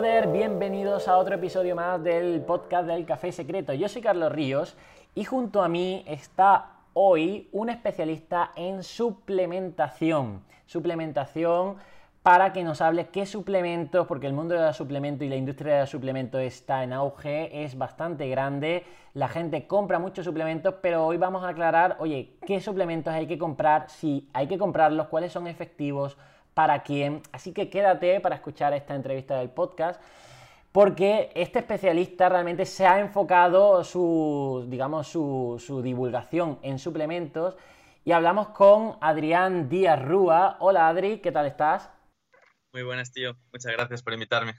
Bienvenidos a otro episodio más del podcast del Café Secreto. Yo soy Carlos Ríos y junto a mí está hoy un especialista en suplementación. Suplementación para que nos hable qué suplementos, porque el mundo del suplemento y la industria del suplemento está en auge, es bastante grande, la gente compra muchos suplementos, pero hoy vamos a aclarar, oye, qué suplementos hay que comprar, si hay que comprarlos, cuáles son efectivos, para quién. Así que quédate para escuchar esta entrevista del podcast porque este especialista realmente se ha enfocado su, digamos, su, su, divulgación en suplementos y hablamos con Adrián Díaz Rúa. Hola Adri, ¿qué tal estás? Muy buenas, tío. Muchas gracias por invitarme.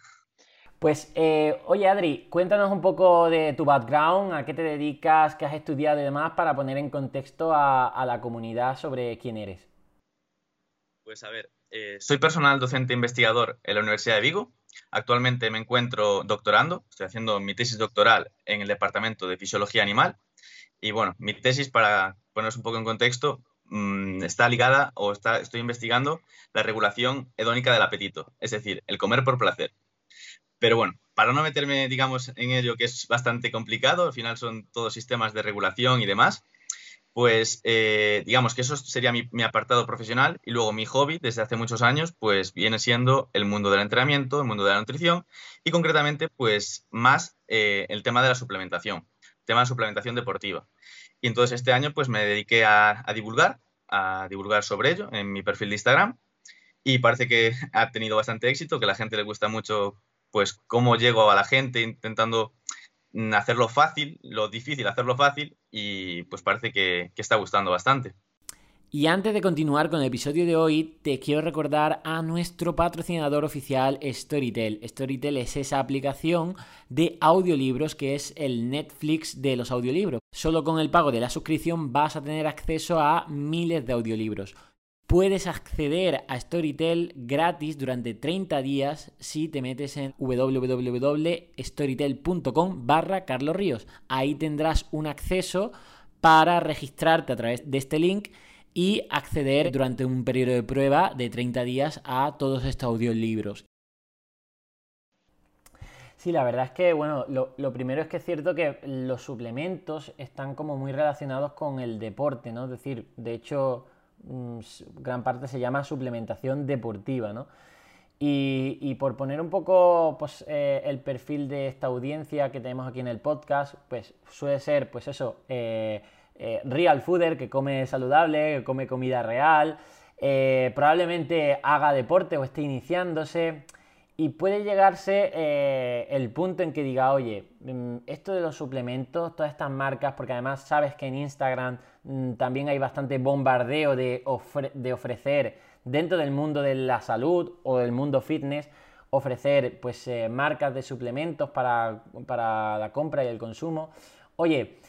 Pues, eh, oye Adri, cuéntanos un poco de tu background, a qué te dedicas, qué has estudiado y demás para poner en contexto a, a la comunidad sobre quién eres. Pues a ver, eh, soy personal docente investigador en la Universidad de Vigo. Actualmente me encuentro doctorando, estoy haciendo mi tesis doctoral en el Departamento de Fisiología Animal. Y bueno, mi tesis, para poneros un poco en contexto, mmm, está ligada o estoy investigando la regulación hedónica del apetito, es decir, el comer por placer. Pero bueno, para no meterme, digamos, en ello, que es bastante complicado, al final son todos sistemas de regulación y demás, pues eh, digamos que eso sería mi, apartado profesional y luego mi hobby desde hace muchos años pues viene siendo el mundo del entrenamiento, el mundo de la nutrición y concretamente pues más eh, el tema de la suplementación, tema de suplementación deportiva. Y entonces este año pues me dediqué a, a divulgar, a divulgar sobre ello en mi perfil de Instagram y parece que ha tenido bastante éxito, que a la gente le gusta mucho pues cómo llego a la gente intentando hacerlo fácil, lo difícil hacerlo fácil y pues parece que, que, está gustando bastante. Y antes de continuar con el episodio de hoy, te quiero recordar a nuestro patrocinador oficial Storytel. Storytel es esa aplicación de audiolibros que es el Netflix de los audiolibros. Solo con el pago de la suscripción vas a tener acceso a miles de audiolibros. Puedes acceder a Storytel gratis durante 30 días si te metes en www.storytel.com barra Carlos. Ahí tendrás un acceso para registrarte a través de este link y acceder durante un periodo de prueba de 30 días a todos estos audiolibros. Sí, la verdad es que, bueno, lo, lo, primero es que es cierto que los suplementos están como muy relacionados con el deporte, ¿no? Es decir, de hecho, gran parte se llama suplementación deportiva, ¿no? Y, por poner un poco pues, eh, el perfil de esta audiencia que tenemos aquí en el podcast, pues suele ser, pues eso, eh, eh, real fooder, que come saludable, que come comida real, probablemente haga deporte o esté iniciándose. Y puede llegarse el punto en que diga, oye, mm, esto de los suplementos, todas estas marcas, porque además sabes que en Instagram también hay bastante bombardeo de, de, ofrecer dentro del mundo de la salud o del mundo fitness, ofrecer pues eh, marcas de suplementos para, para, la compra y el consumo. Oye,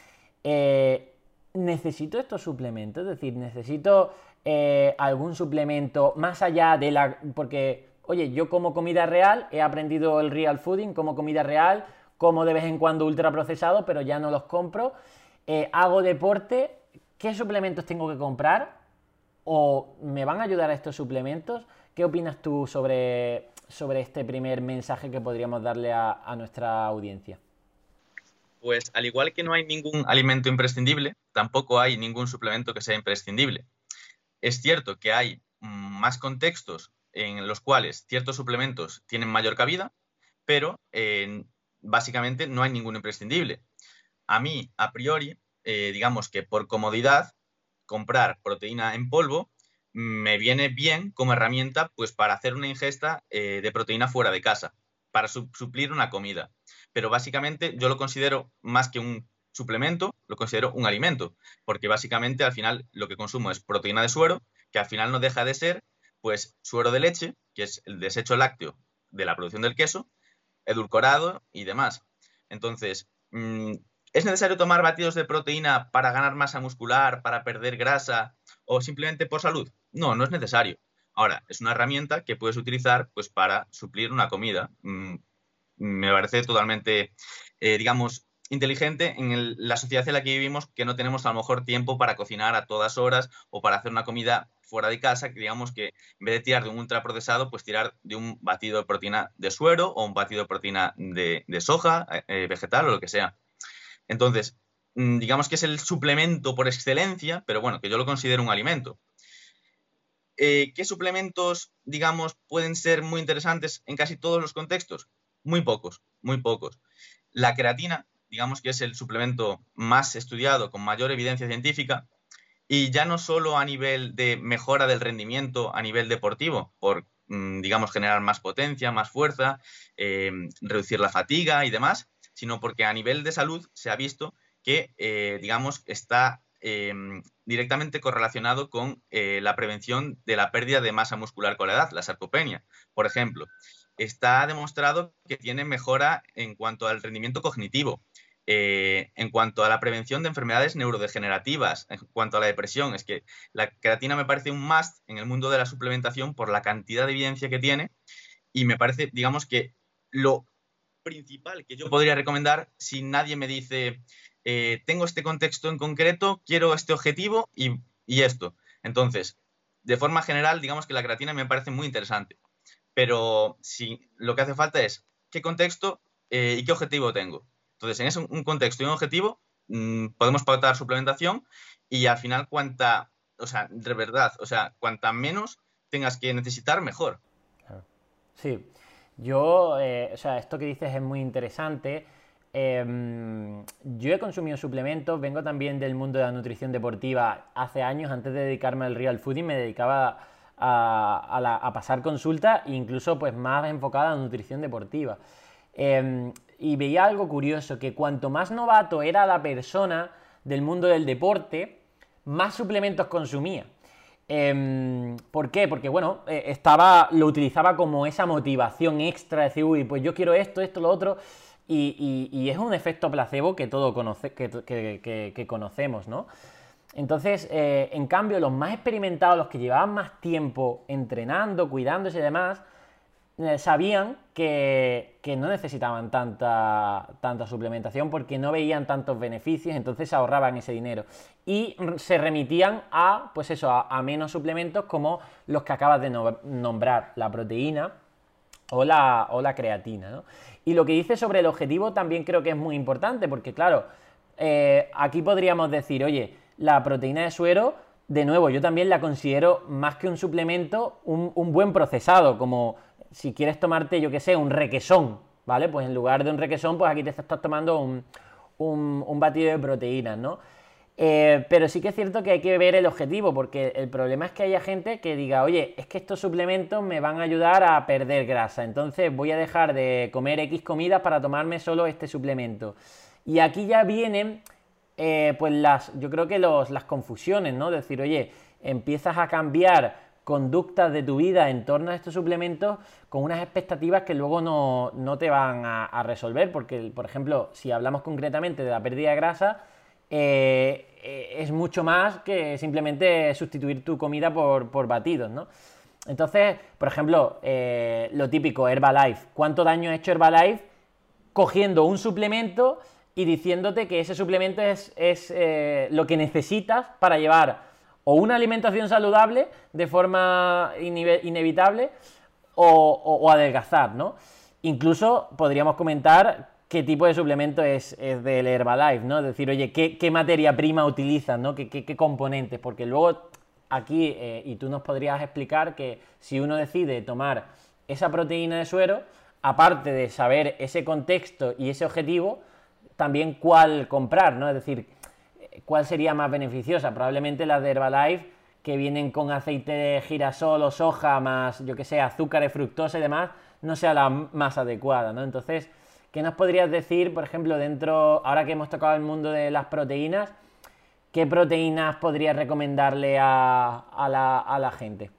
eh, necesito estos suplementos, es decir, necesito eh, algún suplemento más allá de la... porque oye, yo como comida real, he aprendido el real fooding, como comida real, como de vez en cuando ultraprocesado, pero ya no los compro. Hago deporte, ¿qué suplementos tengo que comprar? ¿O me van a ayudar estos suplementos? ¿Qué opinas tú sobre, sobre este primer mensaje que podríamos darle a, a nuestra audiencia? Pues al igual que no hay ningún alimento imprescindible, tampoco hay ningún suplemento que sea imprescindible. Es cierto que hay más contextos en los cuales ciertos suplementos tienen mayor cabida, pero eh, básicamente no hay ningún imprescindible. A mí, a priori, eh, digamos que por comodidad, comprar proteína en polvo me viene bien como herramienta pues para hacer una ingesta eh, de proteína fuera de casa, para su suplir una comida. Pero básicamente yo lo considero más que un suplemento, lo considero un alimento, porque básicamente al final lo que consumo es proteína de suero, que al final no deja de ser pues suero de leche, que es el desecho lácteo de la producción del queso, edulcorado y demás. Entonces, mmm, ¿es necesario tomar batidos de proteína para ganar masa muscular, para perder grasa o simplemente por salud? No, no es necesario. Ahora, es una herramienta que puedes utilizar pues, para suplir una comida. Mm, me parece totalmente, eh, digamos, inteligente en la sociedad en la que vivimos, que no tenemos a lo mejor tiempo para cocinar a todas horas o para hacer una comida fuera de casa, que digamos que en vez de tirar de un ultraprocesado, pues tirar de un batido de proteína de suero o un batido de proteína de, soja, eh, eh, vegetal o lo que sea. Entonces, mm, digamos que es el suplemento por excelencia, pero bueno, que yo lo considero un alimento. Eh, ¿Qué suplementos, digamos, pueden ser muy interesantes en casi todos los contextos? Muy pocos, muy pocos. La creatina, digamos que es el suplemento más estudiado, con mayor evidencia científica, y ya no solo a nivel de mejora del rendimiento a nivel deportivo, por, mm, digamos, generar más potencia, más fuerza, eh, reducir la fatiga y demás, sino porque a nivel de salud se ha visto que, eh, digamos, está em, directamente correlacionado con eh, la prevención de la pérdida de masa muscular con la edad, la sarcopenia. Por ejemplo, está demostrado que tiene mejora en cuanto al rendimiento cognitivo, eh, en cuanto a la prevención de enfermedades neurodegenerativas, en cuanto a la depresión, es que la creatina me parece un must en el mundo de la suplementación por la cantidad de evidencia que tiene y me parece, digamos que lo principal que yo podría recomendar si nadie me dice, eh, tengo este contexto en concreto, quiero este objetivo y, esto. Entonces, de forma general, digamos que la creatina me parece muy interesante. Pero si lo que hace falta es qué contexto eh, y qué objetivo tengo. Entonces, en ese un contexto y un objetivo, mm, podemos pautar suplementación y al final cuanta, o sea, de verdad, o sea, cuanta menos tengas que necesitar, mejor. Sí, yo, eh, o sea, esto que dices es muy interesante. Em, yo he consumido suplementos, vengo también del mundo de la nutrición deportiva. Hace años, antes de dedicarme al real fooding, me dedicaba a, pasar consultas, incluso pues más enfocada a nutrición deportiva. Em, y veía algo curioso, que cuanto más novato era la persona del mundo del deporte, más suplementos consumía. Em, ¿Por qué? Porque, bueno, eh, estaba, lo utilizaba como esa motivación extra, de decir, uy, pues yo quiero esto, esto, lo otro, y, es un efecto placebo que todos conoce, que, conocemos, ¿no? Entonces, eh, en cambio, los más experimentados, los que llevaban más tiempo entrenando, cuidándose y demás, sabían que, no necesitaban tanta, tanta suplementación porque no veían tantos beneficios, entonces ahorraban ese dinero. Y se remitían a, pues eso, a, menos suplementos como los que acabas de nombrar, la proteína o la, o la creatina. Y lo que dice sobre el objetivo también creo que es muy importante, porque claro, eh, aquí podríamos decir, oye, la proteína de suero, de nuevo, yo también la considero más que un suplemento, un, un buen procesado, como si quieres tomarte, yo que sé, un requesón, ¿vale? Pues en lugar de un requesón, pues aquí te estás tomando un, batido de proteínas, ¿no? Eh, pero sí que es cierto que hay que ver el objetivo, porque el problema es que haya gente que diga, oye, es que estos suplementos me van a ayudar a perder grasa, entonces voy a dejar de comer X comidas para tomarme solo este suplemento. Y aquí ya vienen, eh, pues las, yo creo que las confusiones, ¿no? Decir, oye, empiezas a cambiar conductas de tu vida en torno a estos suplementos con unas expectativas que luego no, te van a, resolver, porque, por ejemplo, si hablamos concretamente de la pérdida de grasa, eh, eh, es mucho más que simplemente sustituir tu comida por, batidos, ¿no? Entonces, por ejemplo, eh, lo típico, Herbalife. ¿Cuánto daño ha hecho Herbalife cogiendo un suplemento y diciéndote que ese suplemento es, es lo que necesitas para llevar o una alimentación saludable de forma inevitable o, adelgazar, ¿no? Incluso podríamos comentar qué tipo de suplemento es, del Herbalife, ¿no? Es decir, oye, ¿qué, materia prima utilizan, ¿no? ¿Qué, componentes? Porque luego aquí, eh, y tú nos podrías explicar que si uno decide tomar esa proteína de suero, aparte de saber ese contexto y ese objetivo, también cuál comprar, ¿no? Es decir, ¿cuál sería más beneficiosa? Probablemente las de Herbalife, que vienen con aceite de girasol o soja, más, yo que sé, azúcar, fructosa y demás, no sea la más adecuada, ¿no? Entonces, ¿qué nos podrías decir, por ejemplo, dentro, ahora que hemos tocado el mundo de las proteínas, qué proteínas podrías recomendarle a, a la gente?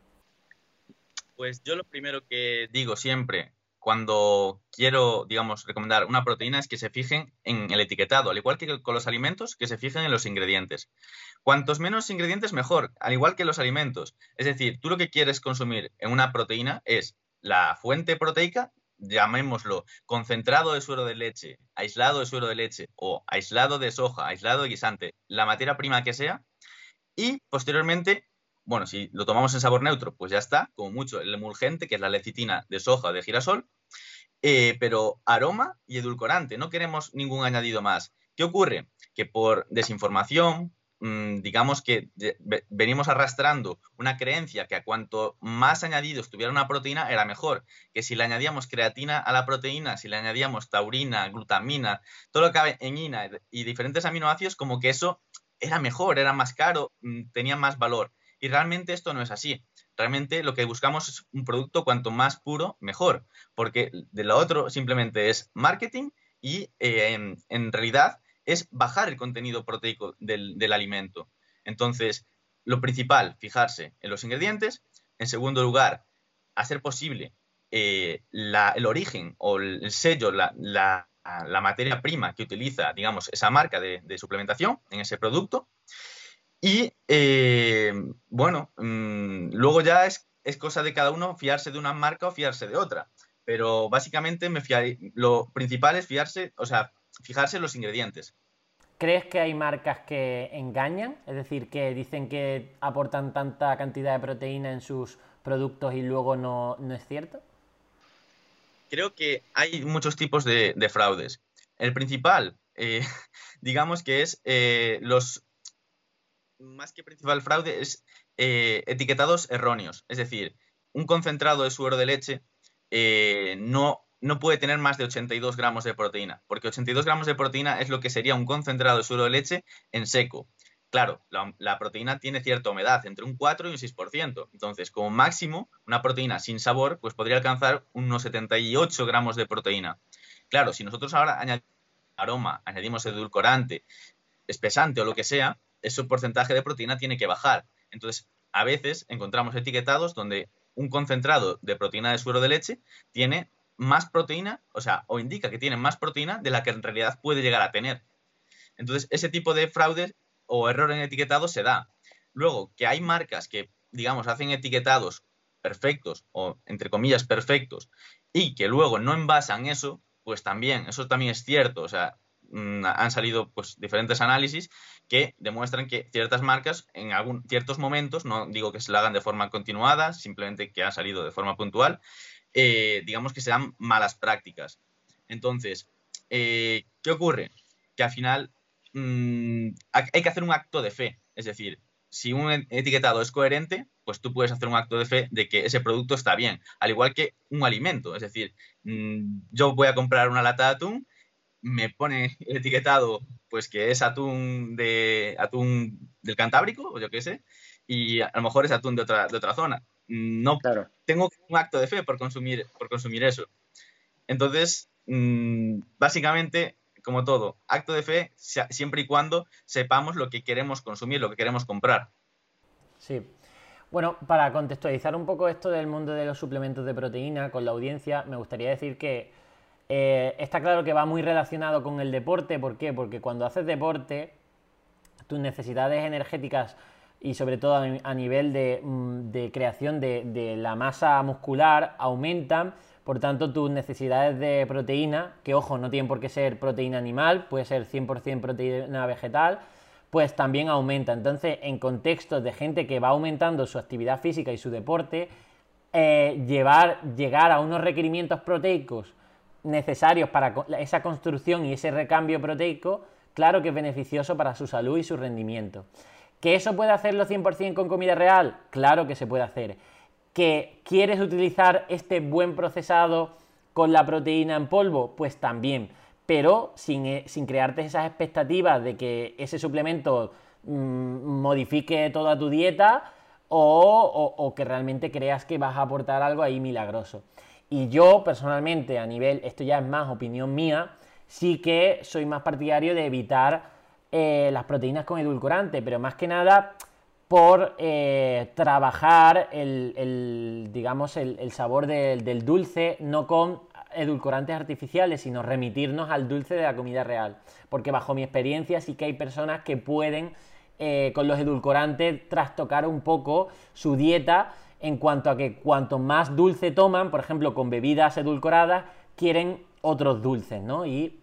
Pues yo lo primero que digo siempre cuando quiero, digamos, recomendar una proteína es que se fijen en el etiquetado, al igual que con los alimentos, que se fijen en los ingredientes. Cuantos menos ingredientes, mejor, al igual que los alimentos. Es decir, tú lo que quieres consumir en una proteína es la fuente proteica llamémoslo concentrado de suero de leche, aislado de suero de leche o aislado de soja, aislado de guisante, la materia prima que sea, y posteriormente, bueno, si lo tomamos en sabor neutro, pues ya está, como mucho el emulgente, que es la lecitina de soja o de girasol, eh, pero aroma y edulcorante, no queremos ningún añadido más. ¿Qué ocurre? Que por desinformación, Mm, digamos que venimos arrastrando una creencia que a cuanto más añadidos tuviera una proteína era mejor, que si le añadíamos creatina a la proteína, si le añadíamos taurina, glutamina, todo lo que cabe en ina y diferentes aminoácidos, como que eso era mejor, era más caro, mm, tenía más valor. Y realmente esto no es así. Realmente lo que buscamos es un producto cuanto más puro, mejor, porque de lo otro simplemente es marketing y eh, en realidad es bajar el contenido proteico del, alimento. Entonces, lo principal, fijarse en los ingredientes. En segundo lugar, hacer posible eh, el origen o el, sello, la, materia prima que utiliza, digamos, esa marca de, suplementación en ese producto. Y eh, bueno, mm, luego ya es, es, cosa de cada uno fiarse de una marca o fiarse de otra. Pero básicamente me lo principal es fiarse, o sea, fijarse en los ingredientes. ¿Crees que hay marcas que engañan? Es decir, que dicen que aportan tanta cantidad de proteína en sus productos y luego no, es cierto? Creo que hay muchos tipos de, fraudes. El principal, eh, digamos que es eh, los... Más que principal fraude, es eh, etiquetados erróneos. Es decir, un concentrado de suero de leche no no puede tener más de 82 gramos de proteína, porque 82 gramos de proteína es lo que sería un concentrado de suero de leche en seco. Claro, la, proteína tiene cierta humedad, entre un 4 y un 6%. Entonces, como máximo, una proteína sin sabor, pues podría alcanzar unos 78 gramos de proteína. Claro, si nosotros ahora añadimos aroma, añadimos edulcorante, espesante o lo que sea, ese porcentaje de proteína tiene que bajar. Entonces, a veces encontramos etiquetados donde un concentrado de proteína de suero de leche tiene más proteína, o sea, o indica que tiene más proteína de la que en realidad puede llegar a tener. Entonces, ese tipo de fraude o error en etiquetado se da. Luego, que hay marcas que, digamos, hacen etiquetados perfectos o, entre comillas, perfectos y que luego no envasan eso, pues también, eso también es cierto. O sea, han salido pues diferentes análisis que demuestran que ciertas marcas en algún, ciertos momentos, no digo que se lo hagan de forma continuada, simplemente que han salido de forma puntual, eh, digamos que sean malas prácticas. Entonces, eh, ¿qué ocurre? Que al final mm, hay que hacer un acto de fe. Es decir, si un etiquetado es coherente, pues tú puedes hacer un acto de fe de que ese producto está bien, al igual que un alimento. Es decir, mm, yo voy a comprar una lata de atún, me pone el etiquetado pues que es atún de atún del Cantábrico, o yo qué sé, y a lo mejor es atún de otra, de otra zona. No claro. tengo un acto de fe por consumir, por consumir eso. Entonces, mm, básicamente, como todo, acto de fe siempre y cuando sepamos lo que queremos consumir, lo que queremos comprar. Sí. Bueno, para contextualizar un poco esto del mundo de los suplementos de proteína con la audiencia, me gustaría decir que eh, está claro que va muy relacionado con el deporte. ¿Por qué? Porque cuando haces deporte, tus necesidades energéticas y sobre todo a, nivel mm, de, creación de, la masa muscular aumentan, por tanto tus necesidades de proteína, que ojo, no tienen por qué ser proteína animal, puede ser 100% proteína vegetal, pues también aumenta. Entonces, en contextos de gente que va aumentando su actividad física y su deporte, eh, llevar, llegar a unos requerimientos proteicos necesarios para esa construcción y ese recambio proteico, claro que es beneficioso para su salud y su rendimiento. ¿Que eso puede hacerlo 100% con comida real? Claro que se puede hacer. ¿Que quieres utilizar este buen procesado con la proteína en polvo? Pues también. Pero sin, eh, crearte esas expectativas de que ese suplemento mm, modifique toda tu dieta o, o que realmente creas que vas a aportar algo ahí milagroso. Y yo personalmente, a nivel, esto ya es más opinión mía, sí que soy más partidario de evitar eh, las proteínas con edulcorante, pero más que nada por eh, trabajar el, digamos, el, sabor del, dulce, no con edulcorantes artificiales, sino remitirnos al dulce de la comida real. Porque bajo mi experiencia sí que hay personas que pueden eh, con los edulcorantes trastocar un poco su dieta en cuanto a que cuanto más dulce toman, por ejemplo, con bebidas edulcoradas, quieren otros dulces, ¿no? Y,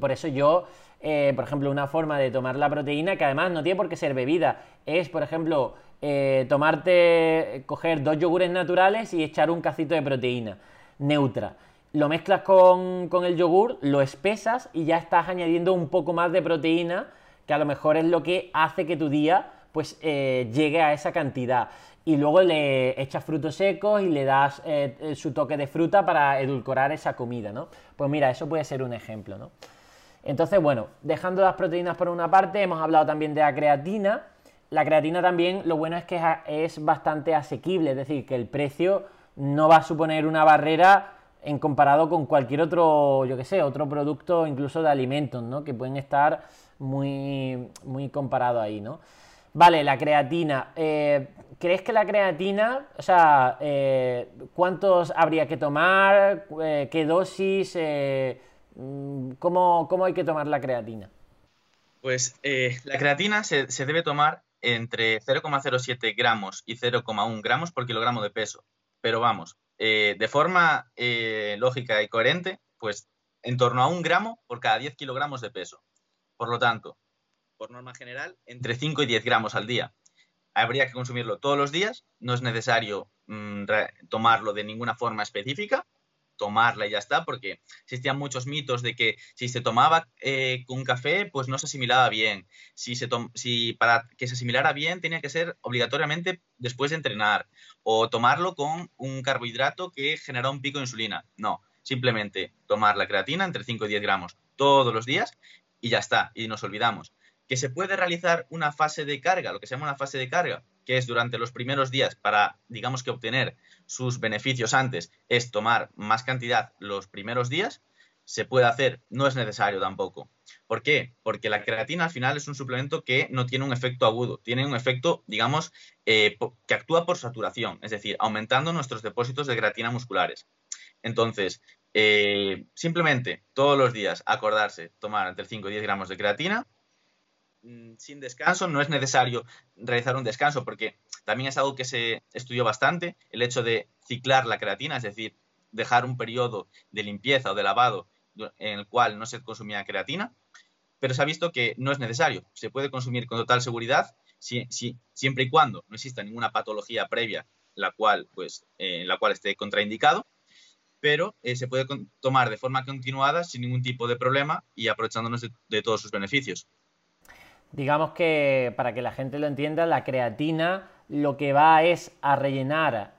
por eso yo, eh, por ejemplo, una forma de tomar la proteína, que además no tiene por qué ser bebida, es, por ejemplo, eh, tomarte, coger dos yogures naturales y echar un cacito de proteína neutra. Lo mezclas con, con el yogur, lo espesas y ya estás añadiendo un poco más de proteína, que a lo mejor es lo que hace que tu día pues eh, llegue a esa cantidad. Y luego le echas frutos secos y le das eh, eh, su toque de fruta para edulcorar esa comida, ¿no? Pues mira, eso puede ser un ejemplo, ¿no? Entonces, bueno, dejando las proteínas por una parte, hemos hablado también de la creatina. La creatina también, lo bueno es que es bastante asequible, es decir, que el precio no va a suponer una barrera en comparado con cualquier otro, yo que sé, otro producto incluso de alimentos, ¿no? Que pueden estar muy, muy comparados ahí, ¿no? Vale, la creatina. Eh, ¿Crees que la creatina, o sea, eh, cuántos habría que tomar? Eh, ¿Qué dosis? Mm, ¿cómo, hay que tomar la creatina? Pues la creatina se, debe tomar entre 0,07 gramos y 0,1 gramos por kilogramo de peso. Pero vamos, de forma lógica y coherente, pues en torno a un gramo por cada 10 kilogramos de peso. Por lo tanto, por norma general, entre 5 y 10 gramos al día. Habría que consumirlo todos los días, no es necesario mm, tomarlo de ninguna forma específica, tomarla y ya está, porque existían muchos mitos de que si se tomaba eh, con café, pues no se asimilaba bien. Si, se si para que se asimilara bien tenía que ser obligatoriamente después de entrenar o tomarlo con un carbohidrato que genera un pico de insulina. No, simplemente tomar la creatina entre 5 y 10 gramos todos los días y ya está, y nos olvidamos que se puede realizar una fase de carga, lo que se llama una fase de carga, que es durante los primeros días para, digamos que obtener sus beneficios antes, es tomar más cantidad los primeros días, se puede hacer, no es necesario tampoco. ¿Por qué? Porque la creatina al final es un suplemento que no tiene un efecto agudo, tiene un efecto, digamos, eh, que actúa por saturación, es decir, aumentando nuestros depósitos de creatina musculares. Entonces, eh, simplemente todos los días acordarse tomar entre 5 y 10 gramos de creatina, Mm, sin descanso, no es necesario realizar un descanso porque también es algo que se estudió bastante, el hecho de ciclar la creatina, es decir, dejar un periodo de limpieza o de lavado en el cual no se consumía creatina, pero se ha visto que no es necesario, se puede consumir con total seguridad si, siempre y cuando no exista ninguna patología previa la cual, pues, eh, la cual esté contraindicado, pero eh, se puede tomar de forma continuada sin ningún tipo de problema y aprovechándonos de todos sus beneficios. Digamos que, para que la gente lo entienda, la creatina lo que va es a rellenar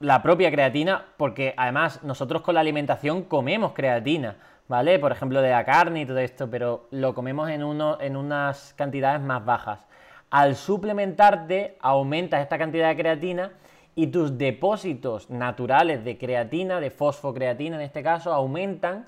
la propia creatina, porque además nosotros con la alimentación comemos creatina, ¿vale? Por ejemplo, de la carne y todo esto, pero lo comemos en, uno, en unas cantidades más bajas. Al suplementarte, aumentas esta cantidad de creatina y tus depósitos naturales de creatina, de fosfocreatina en este caso, aumentan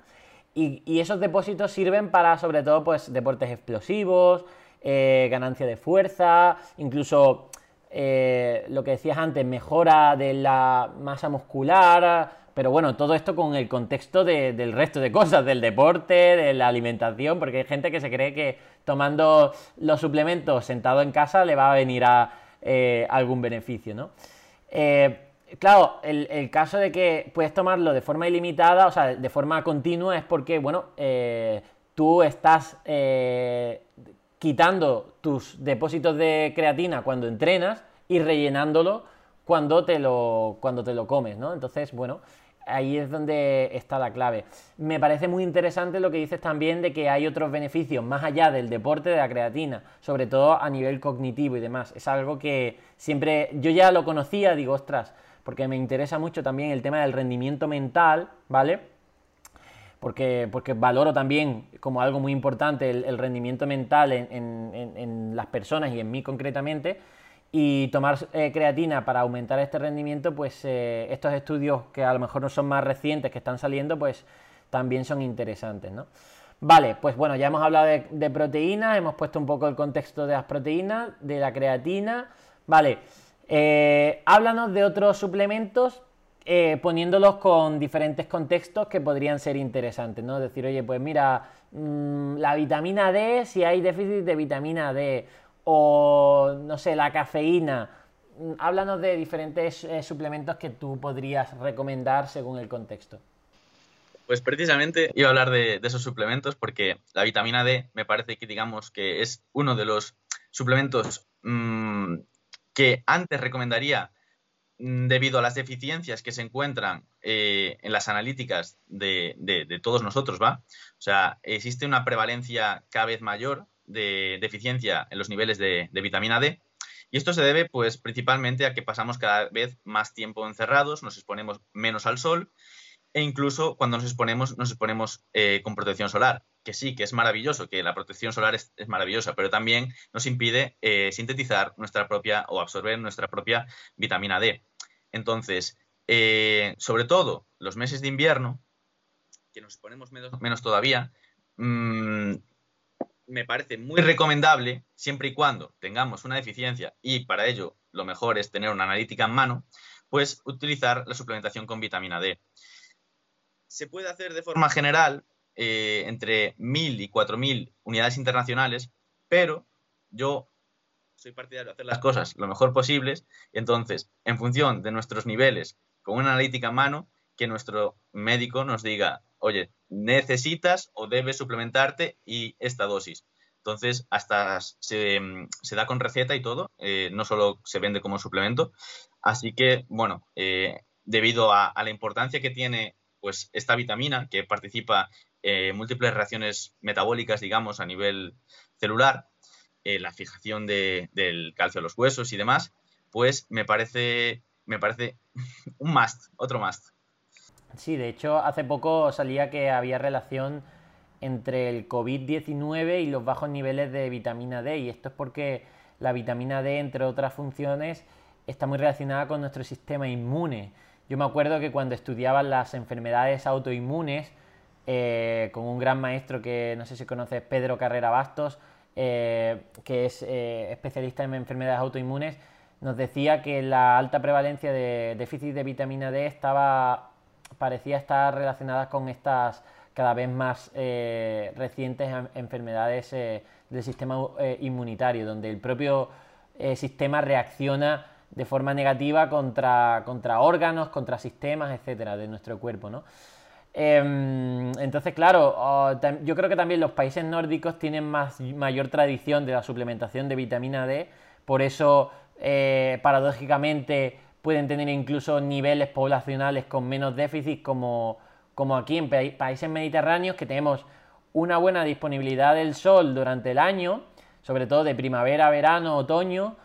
y, esos depósitos sirven para, sobre todo, pues, deportes explosivos, eh, ganancia de fuerza, incluso eh, lo que decías antes, mejora de la masa muscular, pero bueno, todo esto con el contexto del resto de cosas, del deporte, de la alimentación, porque hay gente que se cree que tomando los suplementos sentado en casa le va a venir a eh, algún beneficio, ¿no? Claro, el, caso de que puedes tomarlo de forma ilimitada, o sea, de forma continua, es porque, bueno, eh, tú estás eh, quitando tus depósitos de creatina cuando entrenas y rellenándolo cuando te lo, cuando te lo comes, ¿no? Entonces, bueno, ahí es donde está la clave. Me parece muy interesante lo que dices también de que hay otros beneficios más allá del deporte de la creatina, sobre todo a nivel cognitivo y demás. Es algo que siempre yo ya lo conocía, digo, ostras, porque me interesa mucho también el tema del rendimiento mental, ¿vale? Porque, porque valoro también como algo muy importante el, rendimiento mental en, las personas y en mí concretamente. Y tomar eh, creatina para aumentar este rendimiento, pues eh, estos estudios que a lo mejor no son más recientes, que están saliendo, pues también son interesantes, ¿no? Vale, pues bueno, ya hemos hablado de proteínas, hemos puesto un poco el contexto de las proteínas, de la creatina. Vale, eh, háblanos de otros suplementos eh, poniéndolos con diferentes contextos que podrían ser interesantes, ¿no? Decir, oye, pues mira, mm, la vitamina D, si hay déficit de vitamina D, o no sé, la cafeína, mm, háblanos de diferentes eh, suplementos que tú podrías recomendar según el contexto. Pues precisamente iba a hablar de, esos suplementos porque la vitamina D me parece que digamos que es uno de los suplementos mm, que antes recomendaría mm, debido a las deficiencias que se encuentran eh, en las analíticas de, todos nosotros, ¿va? O sea, existe una prevalencia cada vez mayor de deficiencia en los niveles de, vitamina D. Y esto se debe, pues, principalmente a que pasamos cada vez más tiempo encerrados, nos exponemos menos al sol e incluso cuando nos exponemos, nos exponemos eh, con protección solar, que sí, que es maravilloso, que la protección solar es, maravillosa, pero también nos impide eh, sintetizar nuestra propia o absorber nuestra propia vitamina D. Entonces, eh, sobre todo los meses de invierno, que nos exponemos menos, todavía, mm, me parece muy recomendable, siempre y cuando tengamos una deficiencia y para ello lo mejor es tener una analítica en mano, pues utilizar la suplementación con vitamina D se puede hacer de forma general eh, entre 1.000 y 4.000 unidades internacionales, pero yo soy partidario de hacer las cosas lo mejor posibles. Entonces, en función de nuestros niveles, con una analítica en mano, que nuestro médico nos diga, oye, necesitas o debes suplementarte y esta dosis. Entonces, hasta se, da con receta y todo, eh, no solo se vende como suplemento. Así que, bueno, eh, debido a, la importancia que tiene pues esta vitamina que participa en múltiples reacciones metabólicas, digamos, a nivel celular, eh, la fijación del calcio a los huesos y demás, pues me parece, me parece un must, otro must. Sí, de hecho, hace poco salía que había relación entre el COVID-19 y los bajos niveles de vitamina D, y esto es porque la vitamina D, entre otras funciones, está muy relacionada con nuestro sistema inmune. Yo me acuerdo que cuando estudiaba las enfermedades autoinmunes, eh, con un gran maestro que no sé si conoces, Pedro Carrera Bastos, eh, que es eh, especialista en enfermedades autoinmunes, nos decía que la alta prevalencia de déficit de vitamina D estaba, parecía estar relacionada con estas cada vez más recientes enfermedades del sistema inmunitario, donde el propio sistema reacciona de forma negativa contra, contra órganos, contra sistemas, etcétera, de nuestro cuerpo, ¿no? Em, entonces, claro, yo creo que también los países nórdicos tienen más, mayor tradición de la suplementación de vitamina D, por eso, eh, paradójicamente, pueden tener incluso niveles poblacionales con menos déficit, como, como aquí en países mediterráneos, que tenemos una buena disponibilidad del sol durante el año, sobre todo de primavera, verano, otoño,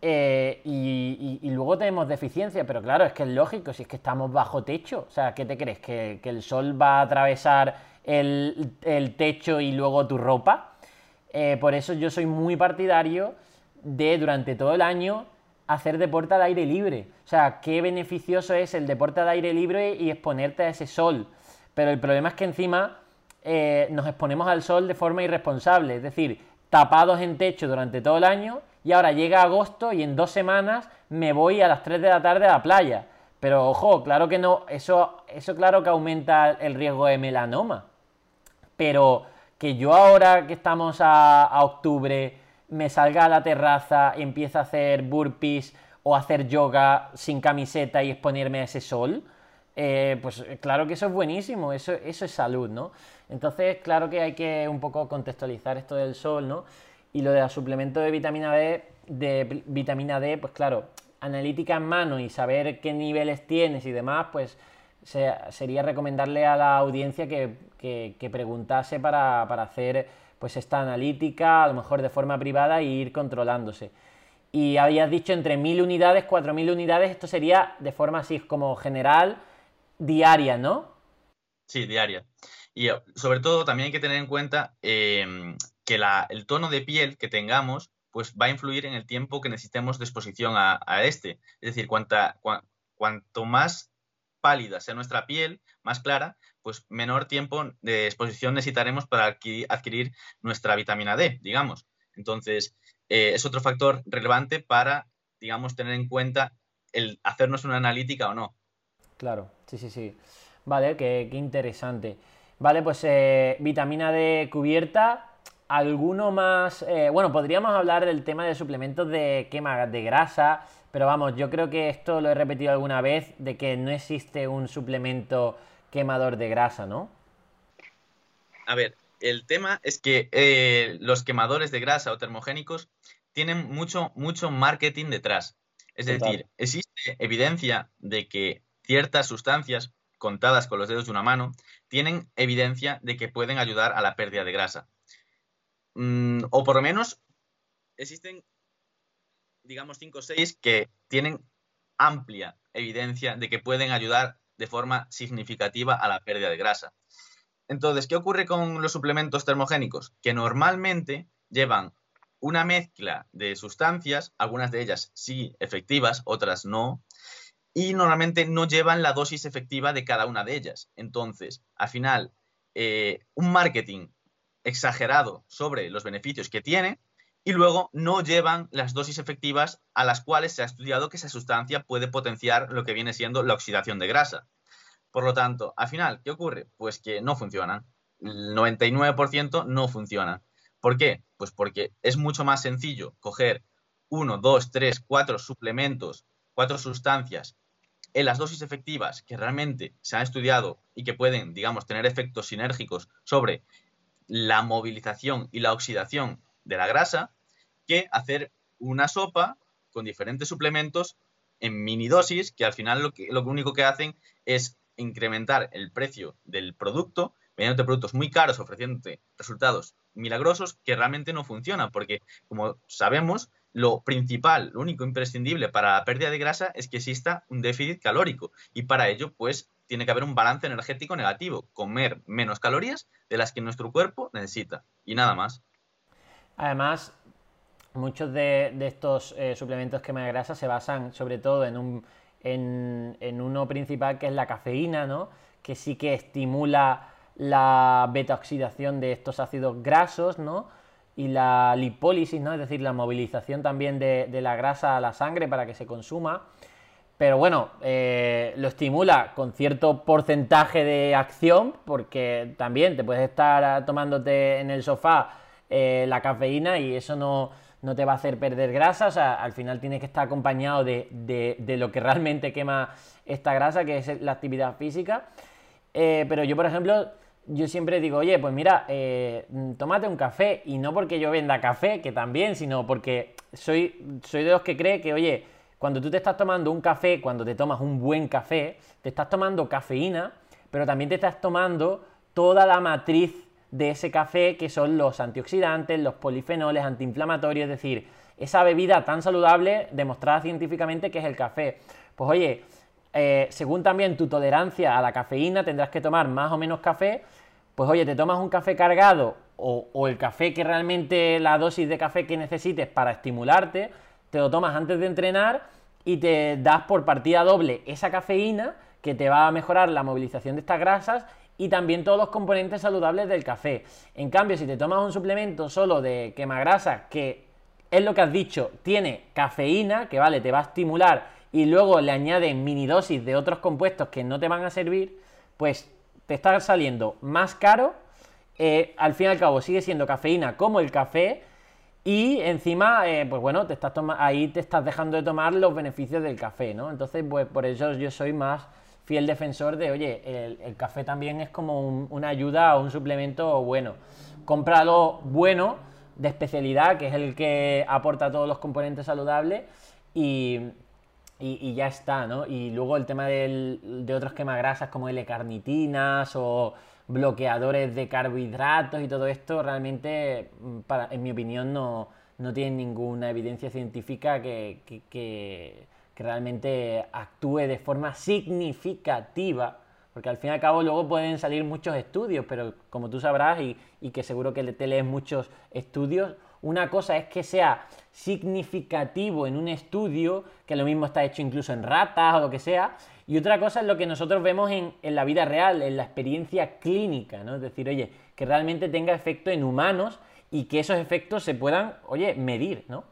eh, y, luego tenemos deficiencia, pero claro, es que es lógico, si es que estamos bajo techo. O sea, ¿qué te crees? ¿Que, el sol va a atravesar el, techo y luego tu ropa? Eh, por eso yo soy muy partidario de durante todo el año hacer deporte al aire libre. O sea, qué beneficioso es el deporte al aire libre y exponerte a ese sol. Pero el problema es que encima eh, nos exponemos al sol de forma irresponsable, es decir, tapados en techo durante todo el año y ahora llega agosto y en dos semanas me voy a las 3 de la tarde a la playa. Pero ojo, claro que no, eso, eso claro que aumenta el riesgo de melanoma. Pero que yo ahora que estamos a, octubre me salga a la terraza y empiece a hacer burpees o hacer yoga sin camiseta y exponerme a ese sol, eh, pues claro que eso es buenísimo, eso, eso es salud, ¿no? Entonces, claro que hay que un poco contextualizar esto del sol, ¿no? Y lo de la suplemento de vitamina D, de vitamina D, pues claro, analítica en mano y saber qué niveles tienes y demás, pues sería recomendarle a la audiencia que, preguntase para, hacer pues esta analítica, a lo mejor de forma privada, e ir controlándose. Y habías dicho entre 1000 unidades, 4000 unidades, esto sería de forma así como general, diaria, ¿no? Sí, diaria. Y sobre todo también hay que tener en cuenta em, que el tono de piel que tengamos pues va a influir en el tiempo que necesitemos de exposición a, este. Es decir, cuanto más pálida sea nuestra piel, más clara, pues menor tiempo de exposición necesitaremos para adquirir, nuestra vitamina D, digamos. Entonces, eh, es otro factor relevante para, digamos, tener en cuenta el hacernos una analítica o no. Claro, sí, sí, sí. Vale, qué, qué interesante. Vale, pues eh, vitamina D cubierta, alguno más. Eh, bueno, podríamos hablar del tema de suplementos de quema de grasa, pero vamos, yo creo que esto lo he repetido alguna vez, de que no existe un suplemento quemador de grasa, ¿no? A ver, el tema es que eh, los quemadores de grasa o termogénicos tienen mucho, mucho marketing detrás. Es decir, existe evidencia de que ciertas sustancias contadas con los dedos de una mano tienen evidencia de que pueden ayudar a la pérdida de grasa. Mm, o por lo menos existen, digamos, 5 o 6 que tienen amplia evidencia de que pueden ayudar de forma significativa a la pérdida de grasa. Entonces, ¿qué ocurre con los suplementos termogénicos? Que normalmente llevan una mezcla de sustancias, algunas de ellas sí efectivas, otras no, y normalmente no llevan la dosis efectiva de cada una de ellas. Entonces, al final, eh, un marketing exagerado sobre los beneficios que tiene y luego no llevan las dosis efectivas a las cuales se ha estudiado que esa sustancia puede potenciar lo que viene siendo la oxidación de grasa. Por lo tanto, al final, ¿qué ocurre? Pues que no funcionan. El 99% no funciona. ¿Por qué? Pues porque es mucho más sencillo coger uno, dos, tres, cuatro suplementos, cuatro sustancias en las dosis efectivas que realmente se han estudiado y que pueden, digamos, tener efectos sinérgicos sobre la movilización y la oxidación de la grasa, que hacer una sopa con diferentes suplementos en mini dosis que al final lo único que hacen es incrementar el precio del producto mediante productos muy caros ofreciéndote resultados milagrosos que realmente no funcionan, porque como sabemos, lo principal, lo único imprescindible para la pérdida de grasa es que exista un déficit calórico. Y para ello pues tiene que haber un balance energético negativo, comer menos calorías de las que nuestro cuerpo necesita y nada más. Además, muchos de, estos eh, suplementos que me grasa se basan sobre todo en, un, en, uno principal que es la cafeína, ¿no? que sí que estimula la beta-oxidación de estos ácidos grasos, ¿no? Y la lipólisis, ¿no? Es decir, la movilización también de, la grasa a la sangre para que se consuma. Pero bueno, eh, lo estimula con cierto porcentaje de acción, porque también te puedes estar tomándote en el sofá eh, la cafeína y eso no, te va a hacer perder grasa. O sea, al final tienes que estar acompañado de, de lo que realmente quema esta grasa, que es la actividad física. Eh, pero yo, por ejemplo, yo siempre digo, oye, pues mira, tómate un café. Y no porque yo venda café, que también, sino porque soy, soy de los que cree que, oye, cuando tú te estás tomando un café, cuando te tomas un buen café, te estás tomando cafeína, pero también te estás tomando toda la matriz de ese café, que son los antioxidantes, los polifenoles, antiinflamatorios, es decir, esa bebida tan saludable demostrada científicamente que es el café. Pues oye, eh, según también tu tolerancia a la cafeína, tendrás que tomar más o menos café. Pues oye, te tomas un café cargado o, el café que realmente la dosis de café que necesites para estimularte, te lo tomas antes de entrenar y te das por partida doble esa cafeína que te va a mejorar la movilización de estas grasas y también todos los componentes saludables del café. En cambio, si te tomas un suplemento solo de quemagrasa que es lo que has dicho, tiene cafeína, que vale, te va a estimular y luego le añaden mini dosis de otros compuestos que no te van a servir, pues te está saliendo más caro. Eh, al fin y al cabo sigue siendo cafeína como el café. Y encima, eh, pues bueno, te estás ahí te estás dejando de tomar los beneficios del café, ¿no? Entonces, pues por eso yo soy más fiel defensor de, oye, el, café también es como una ayuda o un suplemento bueno. Cómpralo bueno, de especialidad, que es el que aporta todos los componentes saludables. Y, y, ya está, ¿no? Y luego el tema de otros quemagrasas como L-carnitinas o bloqueadores de carbohidratos y todo esto realmente, mm, para, en mi opinión, no, no tienen ninguna evidencia científica que, que, realmente actúe de forma significativa, porque al fin y al cabo luego pueden salir muchos estudios, pero como tú sabrás y, y que seguro que te lees muchos estudios, una cosa es que sea significativo en un estudio, que lo mismo está hecho incluso en ratas o lo que sea, y otra cosa es lo que nosotros vemos en, la vida real, en la experiencia clínica, ¿no? Es decir, oye, que realmente tenga efecto en humanos y que esos efectos se puedan, oye, medir, ¿no?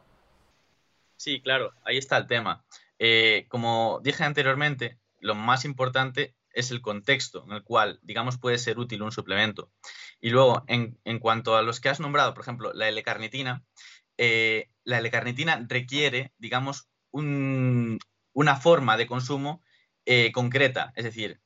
Sí, claro, ahí está el tema. Eh, como dije anteriormente, lo más importante es el contexto en el cual, digamos, puede ser útil un suplemento. Y luego, en, cuanto a los que has nombrado, por ejemplo, la L-carnitina, eh, la L-carnitina requiere, digamos, una forma de consumo eh, concreta. Es decir,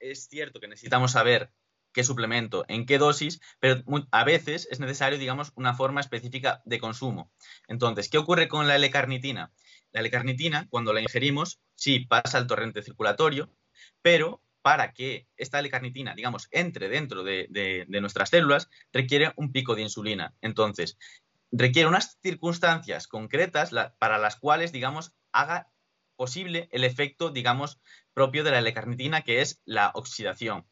es cierto que necesitamos saber qué suplemento, en qué dosis, pero a veces es necesario, digamos, una forma específica de consumo. Entonces, ¿qué ocurre con la L-carnitina? La L-carnitina, cuando la ingerimos, sí pasa al torrente circulatorio, pero para que esta L-carnitina, digamos, entre dentro de, nuestras células, requiere un pico de insulina. Entonces, requiere unas circunstancias concretas para las cuales, digamos, haga posible el efecto, digamos, propio de la L-carnitina, que es la oxidación.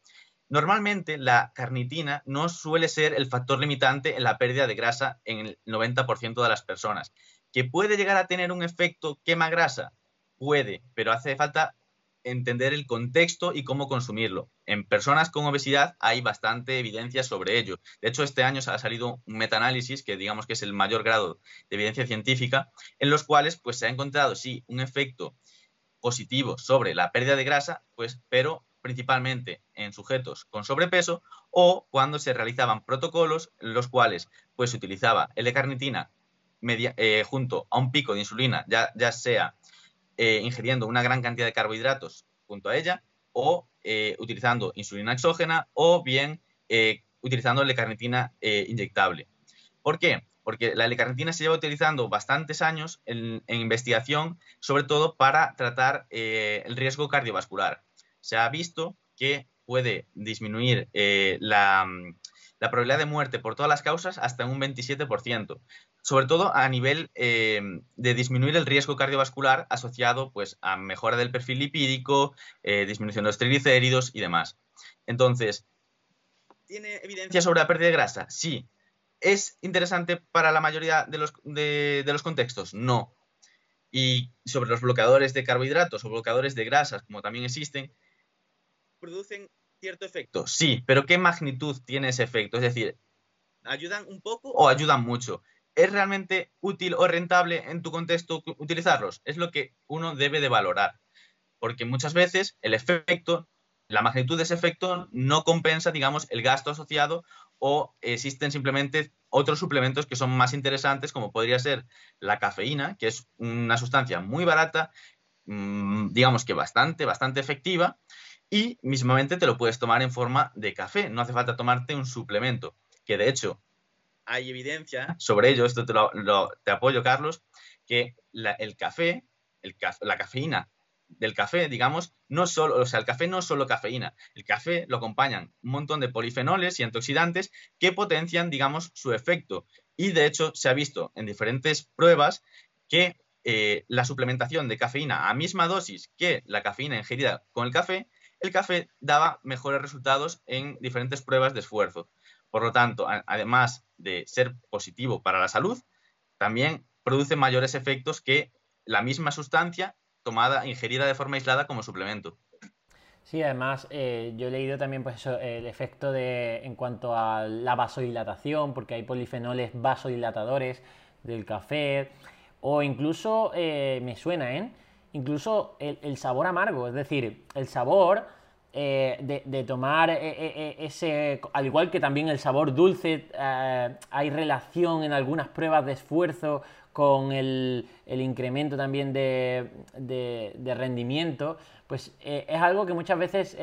Normalmente la carnitina no suele ser el factor limitante en la pérdida de grasa en el 90% de las personas. ¿Que puede llegar a tener un efecto quema grasa? Puede, pero hace falta entender el contexto y cómo consumirlo. En personas con obesidad hay bastante evidencia sobre ello. De hecho, este año ha salido un metaanálisis que digamos que es el mayor grado de evidencia científica, en los cuales pues se ha encontrado sí un efecto positivo sobre la pérdida de grasa, pues pero principalmente en sujetos con sobrepeso o cuando se realizaban protocolos en los cuales pues, se utilizaba L-carnitina eh, junto a un pico de insulina, ya, ya sea eh, ingiriendo una gran cantidad de carbohidratos junto a ella o eh, utilizando insulina exógena o bien utilizando L-carnitina inyectable. ¿Por qué? Porque la L-carnitina se lleva utilizando bastantes años en, investigación, sobre todo para tratar el riesgo cardiovascular se ha visto que puede disminuir eh, la, probabilidad de muerte por todas las causas hasta un 27%, sobre todo a nivel eh, de disminuir el riesgo cardiovascular asociado pues, a mejora del perfil lipídico, eh, disminución de los triglicéridos y demás. Entonces, ¿tiene evidencia sobre la pérdida de grasa? Sí. ¿Es interesante para la mayoría de los, de los contextos? No. Y sobre los bloqueadores de carbohidratos o bloqueadores de grasas, como también existen, producen cierto efecto. Sí, pero ¿qué magnitud tiene ese efecto? Es decir, ¿ayudan un poco o ayudan mucho? ¿Es realmente útil o rentable en tu contexto utilizarlos? Es lo que uno debe de valorar. Porque muchas veces el efecto, la magnitud de ese efecto no compensa, digamos, el gasto asociado o existen simplemente otros suplementos que son más interesantes, como podría ser la cafeína, que es una sustancia muy barata, mm, digamos que bastante, bastante efectiva, y mismamente te lo puedes tomar en forma de café, no hace falta tomarte un suplemento, que de hecho hay evidencia sobre ello, esto te, lo, te apoyo Carlos, que el café, el, la cafeína del café, digamos, no solo, o sea, el café no es solo cafeína, el café lo acompañan un montón de polifenoles y antioxidantes que potencian, digamos, su efecto. Y de hecho se ha visto en diferentes pruebas que eh, la suplementación de cafeína a misma dosis que la cafeína ingerida con el café el café daba mejores resultados en diferentes pruebas de esfuerzo. Por lo tanto, además de ser positivo para la salud, también produce mayores efectos que la misma sustancia tomada, ingerida de forma aislada como suplemento. Sí, además eh, yo he leído también pues el efecto de en cuanto a la vasodilatación, porque hay polifenoles vasodilatadores del café, o incluso eh, me suena, ¿eh? Incluso el, sabor amargo, es decir, el sabor eh, de, tomar eh, eh, ese, al igual que también el sabor dulce, hay relación en algunas pruebas de esfuerzo con el, incremento también de, rendimiento, pues es algo que muchas veces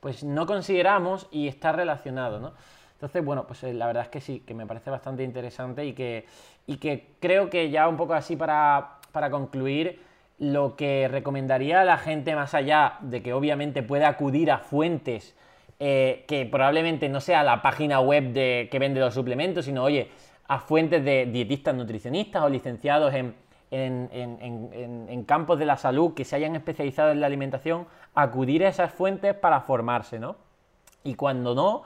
pues no consideramos y está relacionado, ¿no? Entonces, bueno, pues la verdad es que sí, que me parece bastante interesante y que, y que creo que ya un poco así para, para concluir, lo que recomendaría a la gente, más allá de que obviamente pueda acudir a fuentes eh, que probablemente no sea la página web de, que vende los suplementos, sino, oye, a fuentes de dietistas nutricionistas o licenciados en, campos de la salud que se hayan especializado en la alimentación, acudir a esas fuentes para formarse, ¿no? Y cuando no,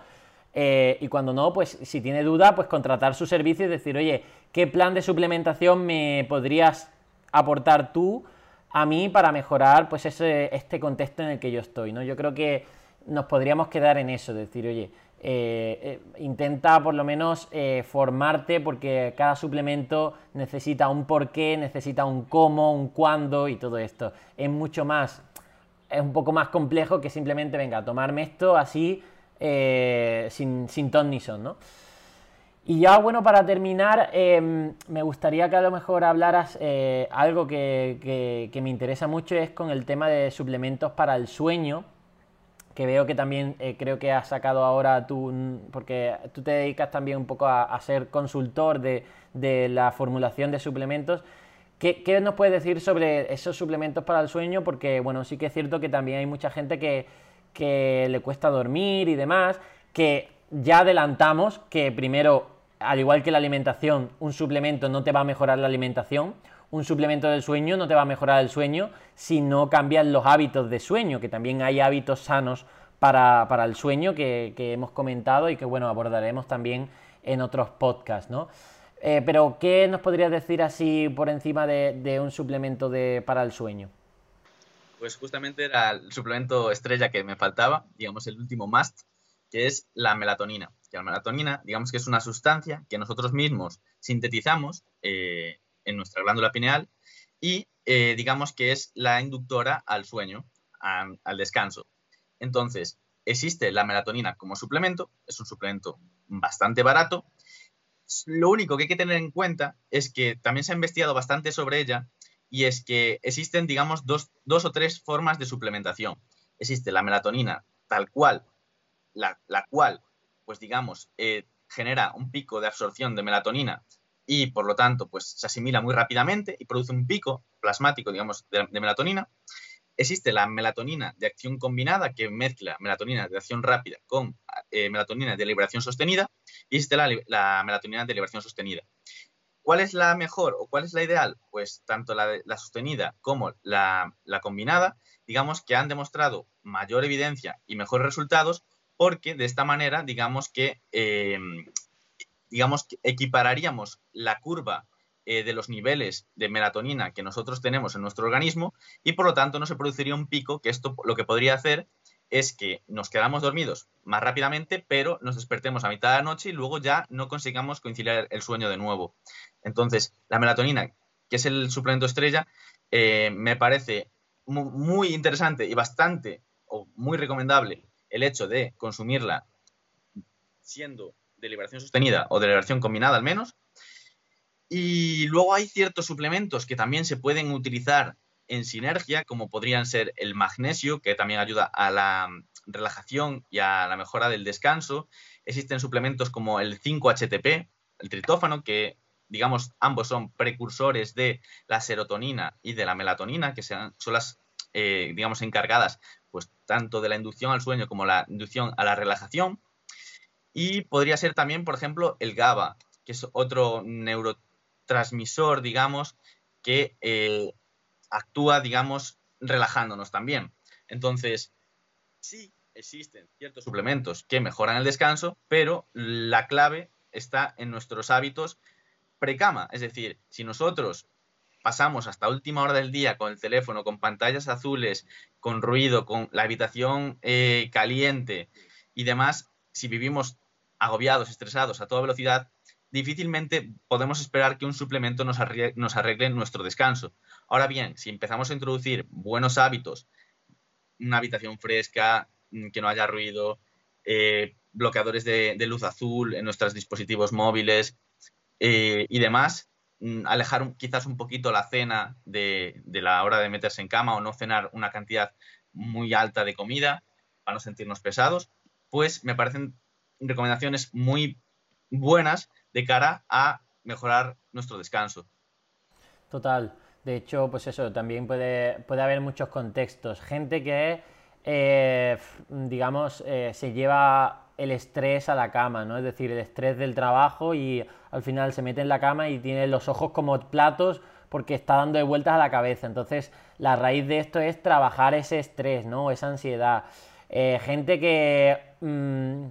eh, y cuando no, pues si tiene duda, pues contratar su servicio y decir, oye, ¿qué plan de suplementación me podrías aportar tú a mí para mejorar pues ese, este contexto en el que yo estoy, ¿no? Yo creo que nos podríamos quedar en eso, decir, oye, eh, eh, intenta por lo menos eh, formarte porque cada suplemento necesita un porqué, necesita un cómo, un cuándo y todo esto. Es mucho más es un poco más complejo que simplemente, venga, tomarme esto así, sin, sin ton ni son, ¿no? Y ya, bueno, para terminar, em, me gustaría que a lo mejor hablaras eh, algo que, me interesa mucho, es con el tema de suplementos para el sueño, que veo que también eh, creo que has sacado ahora tú, porque tú te dedicas también un poco a, ser consultor de, la formulación de suplementos. ¿Qué, ¿Qué, nos puedes decir sobre esos suplementos para el sueño? Porque, bueno, sí que es cierto que también hay mucha gente que, que le cuesta dormir y demás, que ya adelantamos que primero al igual que la alimentación, un suplemento no te va a mejorar la alimentación, un suplemento del sueño no te va a mejorar el sueño si no cambias los hábitos de sueño, que también hay hábitos sanos para, el sueño que, hemos comentado y que bueno, abordaremos también en otros podcasts, ¿no? Eh, pero, ¿qué nos podrías decir así por encima de, un suplemento de, para el sueño? Pues justamente era el suplemento estrella que me faltaba, digamos el último must, que es la melatonina. Que la melatonina, digamos que es una sustancia que nosotros mismos sintetizamos eh, en nuestra glándula pineal y eh, digamos que es la inductora al sueño, al descanso. Entonces, existe la melatonina como suplemento, es un suplemento bastante barato. Lo único que hay que tener en cuenta es que también se ha investigado bastante sobre ella y es que existen, digamos, dos, dos o tres formas de suplementación. Existe la melatonina tal cual la, cual, pues digamos, eh, genera un pico de absorción de melatonina y por lo tanto, pues se asimila muy rápidamente y produce un pico plasmático, digamos, de, melatonina. Existe la melatonina de acción combinada que mezcla melatonina de acción rápida con eh, melatonina de liberación sostenida y existe la, melatonina de liberación sostenida. ¿Cuál es la mejor o cuál es la ideal? Pues tanto la, sostenida como la, combinada, digamos que han demostrado mayor evidencia y mejores resultados porque de esta manera, digamos que, em, digamos que equipararíamos la curva eh, de los niveles de melatonina que nosotros tenemos en nuestro organismo y por lo tanto no se produciría un pico, que esto lo que podría hacer es que nos quedamos dormidos más rápidamente, pero nos despertemos a mitad de la noche y luego ya no consigamos coincidir el sueño de nuevo. Entonces, la melatonina, que es el suplemento estrella, eh, me parece muy interesante y bastante o muy recomendable el hecho de consumirla siendo de liberación sostenida o de liberación combinada al menos. Y luego hay ciertos suplementos que también se pueden utilizar en sinergia, como podrían ser el magnesio, que también ayuda a la relajación y a la mejora del descanso. Existen suplementos como el 5-HTP, el tritófano, que digamos ambos son precursores de la serotonina y de la melatonina, que son las eh, digamos encargadas pues tanto de la inducción al sueño como la inducción a la relajación. Y podría ser también, por ejemplo, el GABA, que es otro neurotransmisor, digamos, que eh, actúa, digamos, relajándonos también. Entonces, sí existen ciertos suplementos que mejoran el descanso, pero la clave está en nuestros hábitos precama. Es decir, si nosotros pasamos hasta última hora del día con el teléfono, con pantallas azules, con ruido, con la habitación eh, caliente y demás, si vivimos agobiados, estresados a toda velocidad, difícilmente podemos esperar que un suplemento nos arregle, nuestro descanso. Ahora bien, si empezamos a introducir buenos hábitos, una habitación fresca, mm, que no haya ruido, eh, bloqueadores de, luz azul en nuestros dispositivos móviles eh, y demás, alejar quizás un poquito la cena de, la hora de meterse en cama o no cenar una cantidad muy alta de comida para no sentirnos pesados, pues me parecen recomendaciones muy buenas de cara a mejorar nuestro descanso. Total. De hecho, pues eso, también puede, puede haber muchos contextos. Gente que, eh, digamos, eh, se lleva el estrés a la cama, ¿no? Es decir, el estrés del trabajo y al final se mete en la cama y tiene los ojos como platos porque está dando de vueltas a la cabeza. Entonces, la raíz de esto es trabajar ese estrés, ¿no? Esa ansiedad. Eh, gente que mm,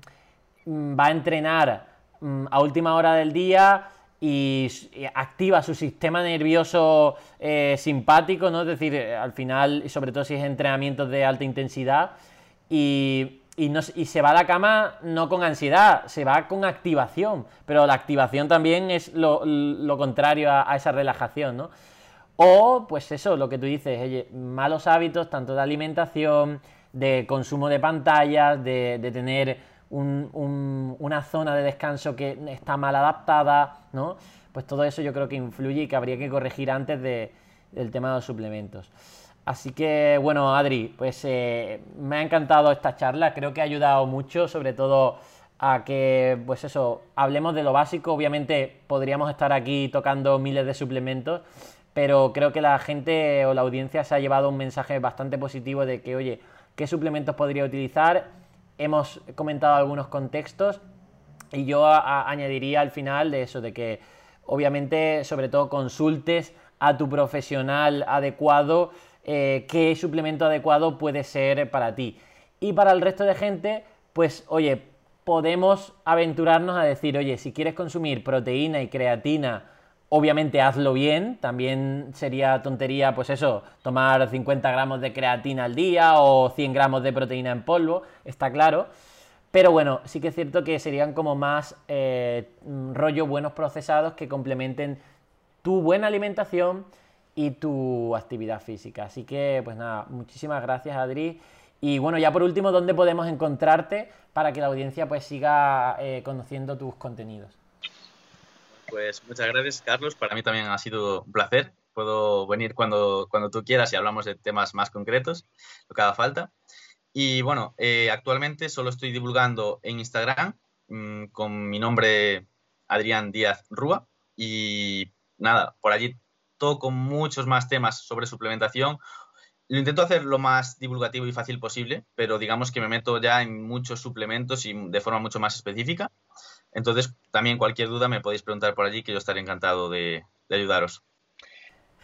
mm, va a entrenar mm, a última hora del día y, activa su sistema nervioso eh, simpático, ¿no? Es decir, al final, sobre todo si es entrenamiento de alta intensidad, y y, se va a la cama no con ansiedad, se va con activación, pero la activación también es lo, contrario a, esa relajación, ¿no? O, pues eso, lo que tú dices, oye, malos hábitos, tanto de alimentación, de consumo de pantallas, de, tener una zona de descanso que está mal adaptada, ¿no? Pues todo eso yo creo que influye y que habría que corregir antes del tema de los suplementos. Así que, bueno, Adri, pues eh, me ha encantado esta charla, creo que ha ayudado mucho, sobre todo a que, pues eso, hablemos de lo básico. Obviamente podríamos estar aquí tocando miles de suplementos, pero creo que la gente o la audiencia se ha llevado un mensaje bastante positivo de que, oye, ¿qué suplementos podría utilizar? Hemos comentado algunos contextos y yo añadiría al final de eso, de que obviamente sobre todo consultes a tu profesional adecuado eh, qué suplemento adecuado puede ser para ti. Y para el resto de gente, pues oye, podemos aventurarnos a decir, oye, si quieres consumir proteína y creatina, obviamente hazlo bien, también sería tontería, pues eso, tomar 50 gramos de creatina al día o 100 gramos de proteína en polvo, está claro. Pero bueno, sí que es cierto que serían como más eh, rollo buenos procesados que complementen tu buena alimentación y tu actividad física. Así que, pues nada, muchísimas gracias Adri. Y bueno, ya por último, ¿dónde podemos encontrarte para que la audiencia pues siga eh, conociendo tus contenidos? Pues muchas gracias, Carlos. Para mí también ha sido un placer. Puedo venir cuando, cuando tú quieras y hablamos de temas más concretos, lo que haga falta. Y bueno, eh, actualmente solo estoy divulgando en Instagram mm, con mi nombre Adrián Díaz Rúa. Y nada, por allí toco muchos más temas sobre suplementación lo intento hacer lo más divulgativo y fácil posible, pero digamos que me meto ya en muchos suplementos y de forma mucho más específica. Entonces, también cualquier duda me podéis preguntar por allí, que yo estaré encantado de, ayudaros.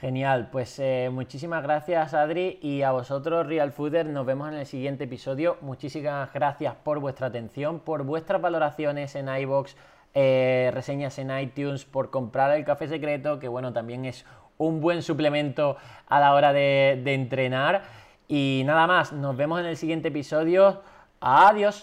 Genial, pues eh, muchísimas gracias Adri y a vosotros Real Fooder, nos vemos en el siguiente episodio. Muchísimas gracias por vuestra atención, por vuestras valoraciones en iBox, eh, reseñas en iTunes, por comprar el café secreto, que bueno, también es un buen suplemento a la hora de, entrenar. Y nada más, nos vemos en el siguiente episodio. Adiós.